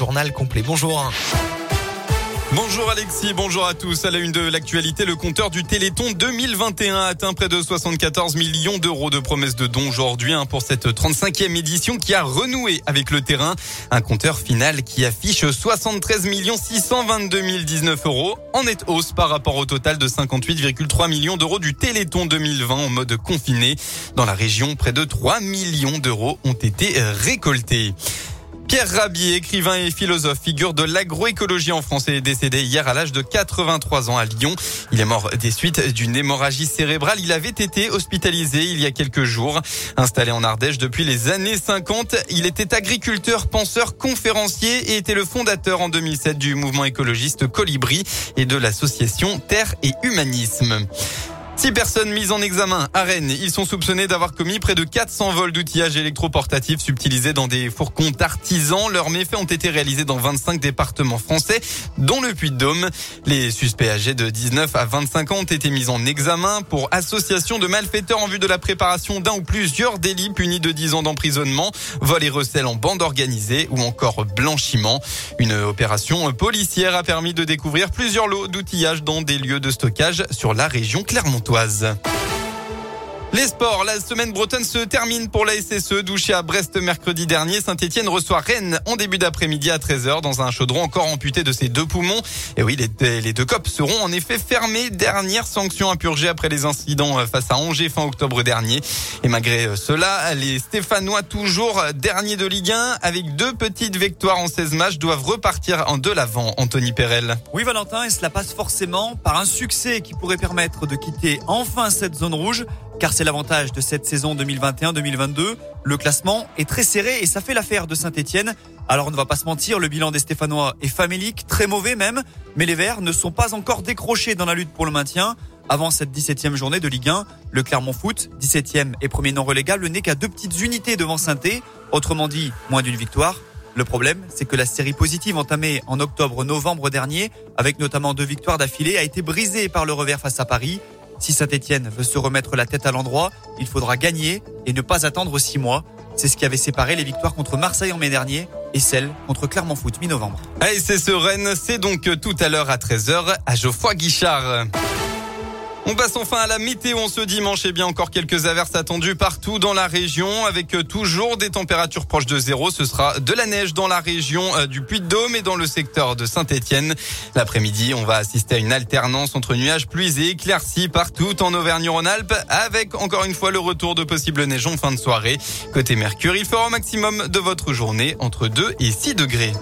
journal complet. Bonjour. Bonjour Alexis, bonjour à tous. À la une de l'actualité, le compteur du Téléthon 2021 a atteint près de 74 millions d'euros de promesses de dons aujourd'hui hein, pour cette 35e édition qui a renoué avec le terrain. Un compteur final qui affiche 73 622 019 euros en nette hausse par rapport au total de 58,3 millions d'euros du Téléthon 2020 en mode confiné. Dans la région, près de 3 millions d'euros ont été récoltés. Pierre Rabier, écrivain et philosophe, figure de l'agroécologie en France, est décédé hier à l'âge de 83 ans à Lyon. Il est mort des suites d'une hémorragie cérébrale. Il avait été hospitalisé il y a quelques jours. Installé en Ardèche depuis les années 50, il était agriculteur, penseur, conférencier et était le fondateur en 2007 du mouvement écologiste Colibri et de l'association Terre et Humanisme. Six personnes mises en examen à Rennes. Ils sont soupçonnés d'avoir commis près de 400 vols d'outillage électroportatif subtilisés dans des fourgons artisans. Leurs méfaits ont été réalisés dans 25 départements français, dont le Puy-de-Dôme. Les suspects âgés de 19 à 25 ans ont été mis en examen pour association de malfaiteurs en vue de la préparation d'un ou plusieurs délits punis de 10 ans d'emprisonnement, vol et recel en bande organisée ou encore blanchiment. Une opération policière a permis de découvrir plusieurs lots d'outillage dans des lieux de stockage sur la région Clermont. Les sports, la semaine bretonne se termine pour la SSE, douché à Brest mercredi dernier. Saint-Etienne reçoit Rennes en début d'après-midi à 13h dans un chaudron encore amputé de ses deux poumons. Et oui, les, deux copes seront en effet fermés. Dernière sanction à purger après les incidents face à Angers fin octobre dernier. Et malgré cela, les Stéphanois toujours derniers de Ligue 1 avec deux petites victoires en 16 matchs doivent repartir en de l'avant. Anthony Perel. Oui, Valentin, et cela passe forcément par un succès qui pourrait permettre de quitter enfin cette zone rouge car c'est l'avantage de cette saison 2021-2022. Le classement est très serré et ça fait l'affaire de Saint-Etienne. Alors on ne va pas se mentir, le bilan des Stéphanois est famélique, très mauvais même, mais les Verts ne sont pas encore décrochés dans la lutte pour le maintien. Avant cette 17e journée de Ligue 1, le Clermont Foot, 17e et premier non relégable, n'est qu'à deux petites unités devant saint autrement dit, moins d'une victoire. Le problème, c'est que la série positive entamée en octobre-novembre dernier, avec notamment deux victoires d'affilée, a été brisée par le revers face à Paris. Si Saint-Etienne veut se remettre la tête à l'endroit, il faudra gagner et ne pas attendre six mois. C'est ce qui avait séparé les victoires contre Marseille en mai dernier et celles contre Clermont Foot mi-novembre. Allez, c'est sereine, c'est donc tout à l'heure à 13h à Geoffroy Guichard. On passe enfin à la météo ce dimanche. Et bien encore quelques averses attendues partout dans la région avec euh, toujours des températures proches de zéro. Ce sera de la neige dans la région euh, du Puy-de-Dôme et dans le secteur de Saint-Étienne. L'après-midi, on va assister à une alternance entre nuages, pluies et éclaircies partout en Auvergne-Rhône-Alpes avec encore une fois le retour de possibles neiges en fin de soirée. Côté Mercure, il fera au maximum de votre journée entre 2 et 6 degrés.